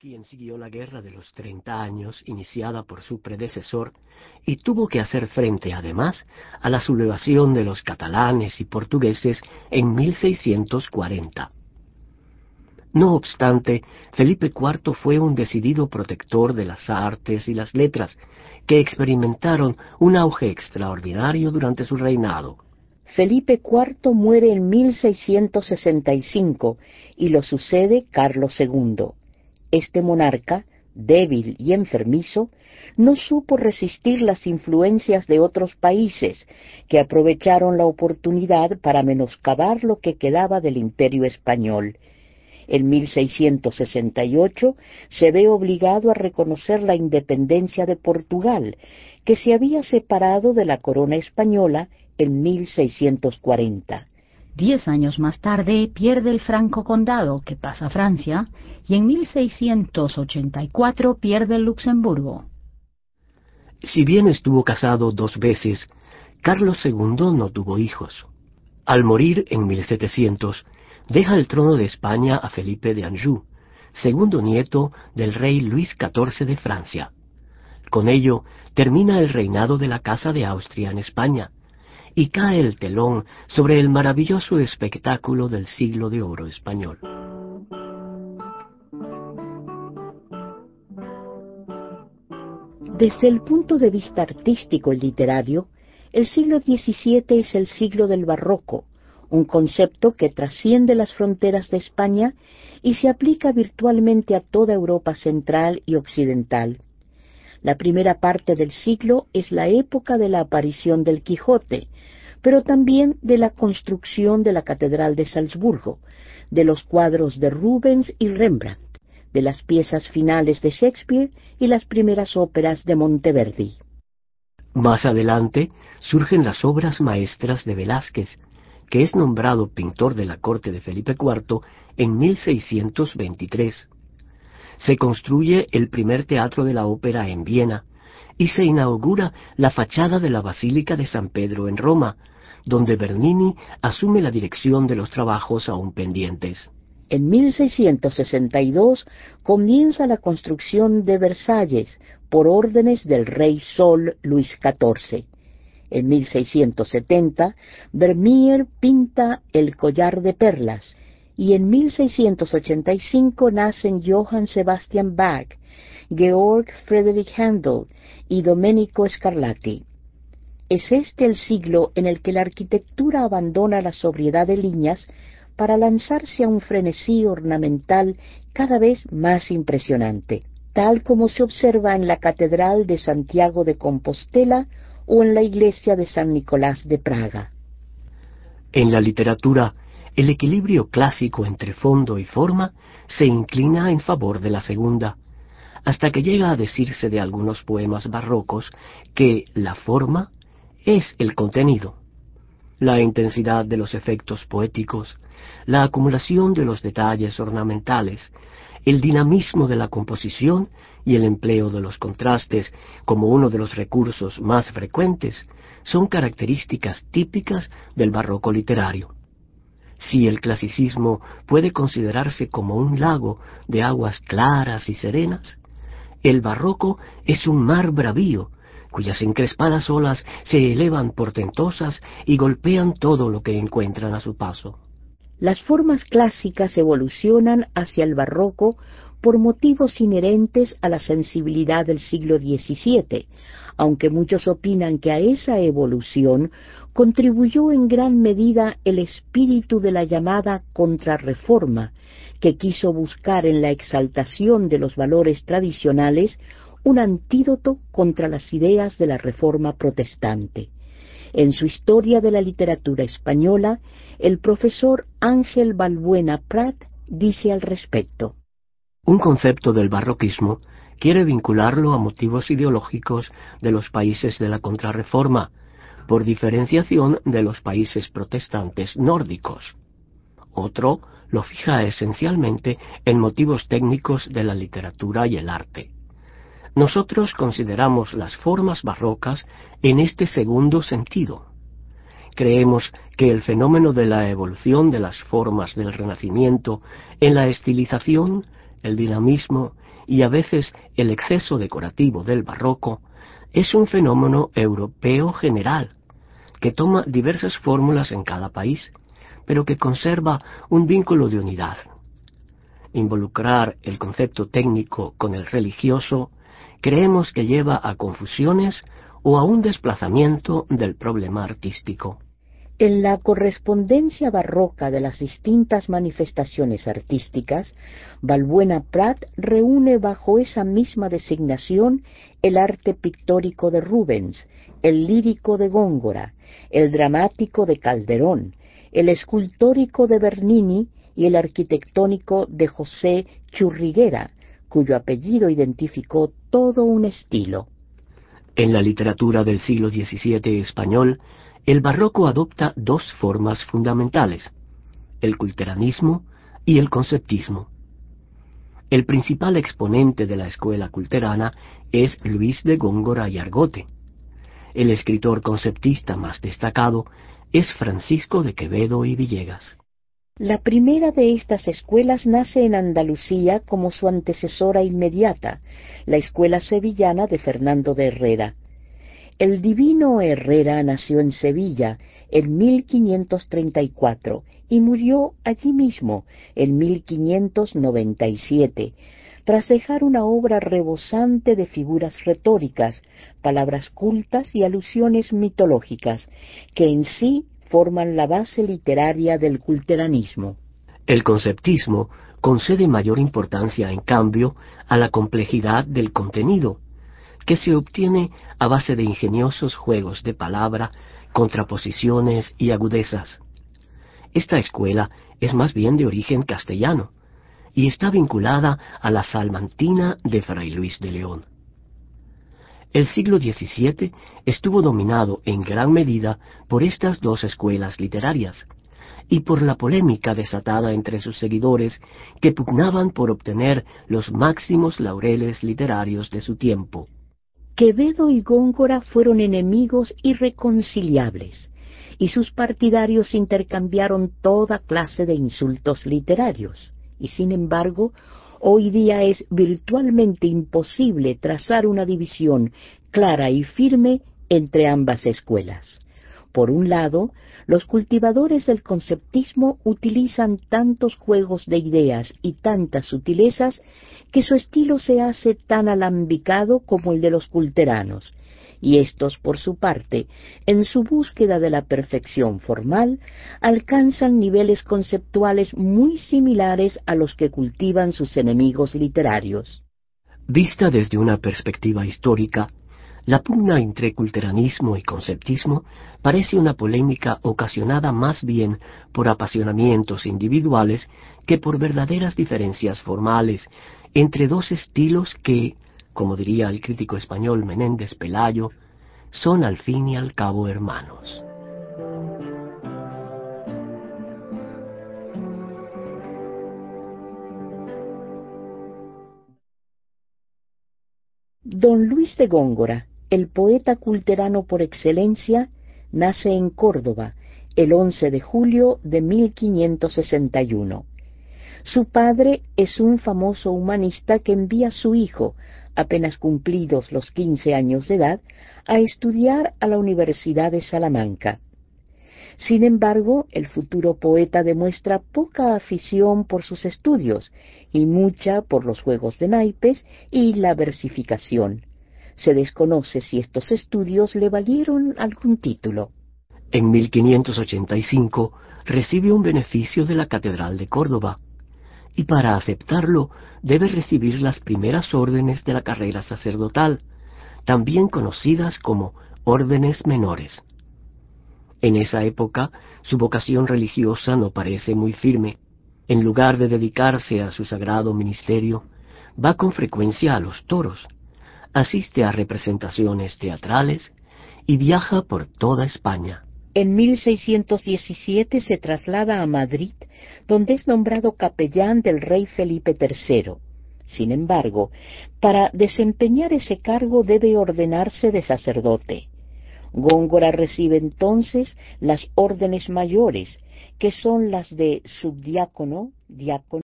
quien siguió la guerra de los treinta años iniciada por su predecesor y tuvo que hacer frente además a la sublevación de los catalanes y portugueses en 1640. No obstante, Felipe IV fue un decidido protector de las artes y las letras, que experimentaron un auge extraordinario durante su reinado. Felipe IV muere en 1665 y lo sucede Carlos II. Este monarca, débil y enfermizo, no supo resistir las influencias de otros países que aprovecharon la oportunidad para menoscabar lo que quedaba del imperio español. En 1668 se ve obligado a reconocer la independencia de Portugal, que se había separado de la corona española en 1640. Diez años más tarde pierde el Franco Condado, que pasa a Francia, y en 1684 pierde el Luxemburgo. Si bien estuvo casado dos veces, Carlos II no tuvo hijos. Al morir en 1700, deja el trono de España a Felipe de Anjou, segundo nieto del rey Luis XIV de Francia. Con ello termina el reinado de la Casa de Austria en España, y cae el telón sobre el maravilloso espectáculo del siglo de oro español. Desde el punto de vista artístico y literario, el siglo XVII es el siglo del barroco, un concepto que trasciende las fronteras de España y se aplica virtualmente a toda Europa central y occidental. La primera parte del siglo es la época de la aparición del Quijote, pero también de la construcción de la Catedral de Salzburgo, de los cuadros de Rubens y Rembrandt, de las piezas finales de Shakespeare y las primeras óperas de Monteverdi. Más adelante surgen las obras maestras de Velázquez, que es nombrado pintor de la corte de Felipe IV en 1623 se construye el primer teatro de la ópera en Viena y se inaugura la fachada de la Basílica de San Pedro en Roma, donde Bernini asume la dirección de los trabajos aún pendientes. En 1662 comienza la construcción de Versalles por órdenes del rey Sol Luis XIV. En 1670, Vermeer pinta El collar de perlas y en 1685 nacen Johann Sebastian Bach, Georg Friedrich Handel y Domenico Scarlatti. Es este el siglo en el que la arquitectura abandona la sobriedad de líneas para lanzarse a un frenesí ornamental cada vez más impresionante, tal como se observa en la Catedral de Santiago de Compostela o en la iglesia de San Nicolás de Praga. En la literatura, el equilibrio clásico entre fondo y forma se inclina en favor de la segunda, hasta que llega a decirse de algunos poemas barrocos que la forma es el contenido. La intensidad de los efectos poéticos, la acumulación de los detalles ornamentales, el dinamismo de la composición y el empleo de los contrastes como uno de los recursos más frecuentes son características típicas del barroco literario. Si el clasicismo puede considerarse como un lago de aguas claras y serenas, el barroco es un mar bravío, cuyas encrespadas olas se elevan portentosas y golpean todo lo que encuentran a su paso. Las formas clásicas evolucionan hacia el barroco por motivos inherentes a la sensibilidad del siglo XVII, aunque muchos opinan que a esa evolución contribuyó en gran medida el espíritu de la llamada contrarreforma, que quiso buscar en la exaltación de los valores tradicionales un antídoto contra las ideas de la reforma protestante. En su Historia de la Literatura Española, el profesor Ángel Balbuena Prat dice al respecto. Un concepto del barroquismo quiere vincularlo a motivos ideológicos de los países de la contrarreforma, por diferenciación de los países protestantes nórdicos. Otro lo fija esencialmente en motivos técnicos de la literatura y el arte. Nosotros consideramos las formas barrocas en este segundo sentido. Creemos que el fenómeno de la evolución de las formas del Renacimiento en la estilización, el dinamismo y a veces el exceso decorativo del barroco es un fenómeno europeo general, que toma diversas fórmulas en cada país, pero que conserva un vínculo de unidad. Involucrar el concepto técnico con el religioso creemos que lleva a confusiones o a un desplazamiento del problema artístico. En la correspondencia barroca de las distintas manifestaciones artísticas, Balbuena Prat reúne bajo esa misma designación el arte pictórico de Rubens, el lírico de Góngora, el dramático de Calderón, el escultórico de Bernini y el arquitectónico de José Churriguera, cuyo apellido identificó todo un estilo. En la literatura del siglo XVII español, el barroco adopta dos formas fundamentales, el culteranismo y el conceptismo. El principal exponente de la escuela culterana es Luis de Góngora y Argote. El escritor conceptista más destacado es Francisco de Quevedo y Villegas. La primera de estas escuelas nace en Andalucía como su antecesora inmediata, la escuela sevillana de Fernando de Herrera. El divino Herrera nació en Sevilla en 1534 y murió allí mismo en 1597, tras dejar una obra rebosante de figuras retóricas, palabras cultas y alusiones mitológicas, que en sí forman la base literaria del culteranismo. El conceptismo concede mayor importancia, en cambio, a la complejidad del contenido, que se obtiene a base de ingeniosos juegos de palabra, contraposiciones y agudezas. Esta escuela es más bien de origen castellano y está vinculada a la salmantina de Fray Luis de León. El siglo XVII estuvo dominado en gran medida por estas dos escuelas literarias y por la polémica desatada entre sus seguidores que pugnaban por obtener los máximos laureles literarios de su tiempo. Quevedo y Góngora fueron enemigos irreconciliables, y sus partidarios intercambiaron toda clase de insultos literarios, y sin embargo, hoy día es virtualmente imposible trazar una división clara y firme entre ambas escuelas. Por un lado, los cultivadores del conceptismo utilizan tantos juegos de ideas y tantas sutilezas que su estilo se hace tan alambicado como el de los culteranos, y estos, por su parte, en su búsqueda de la perfección formal, alcanzan niveles conceptuales muy similares a los que cultivan sus enemigos literarios. Vista desde una perspectiva histórica, la pugna entre culteranismo y conceptismo parece una polémica ocasionada más bien por apasionamientos individuales que por verdaderas diferencias formales entre dos estilos que, como diría el crítico español Menéndez Pelayo, son al fin y al cabo hermanos. Don Luis de Góngora el poeta culterano por excelencia nace en Córdoba el 11 de julio de 1561. Su padre es un famoso humanista que envía a su hijo, apenas cumplidos los 15 años de edad, a estudiar a la Universidad de Salamanca. Sin embargo, el futuro poeta demuestra poca afición por sus estudios y mucha por los juegos de naipes y la versificación. Se desconoce si estos estudios le valieron algún título. En 1585 recibe un beneficio de la Catedral de Córdoba y para aceptarlo debe recibir las primeras órdenes de la carrera sacerdotal, también conocidas como órdenes menores. En esa época su vocación religiosa no parece muy firme. En lugar de dedicarse a su sagrado ministerio, va con frecuencia a los toros asiste a representaciones teatrales y viaja por toda España. En 1617 se traslada a Madrid, donde es nombrado capellán del rey Felipe III. Sin embargo, para desempeñar ese cargo debe ordenarse de sacerdote. Góngora recibe entonces las órdenes mayores, que son las de subdiácono, diácono,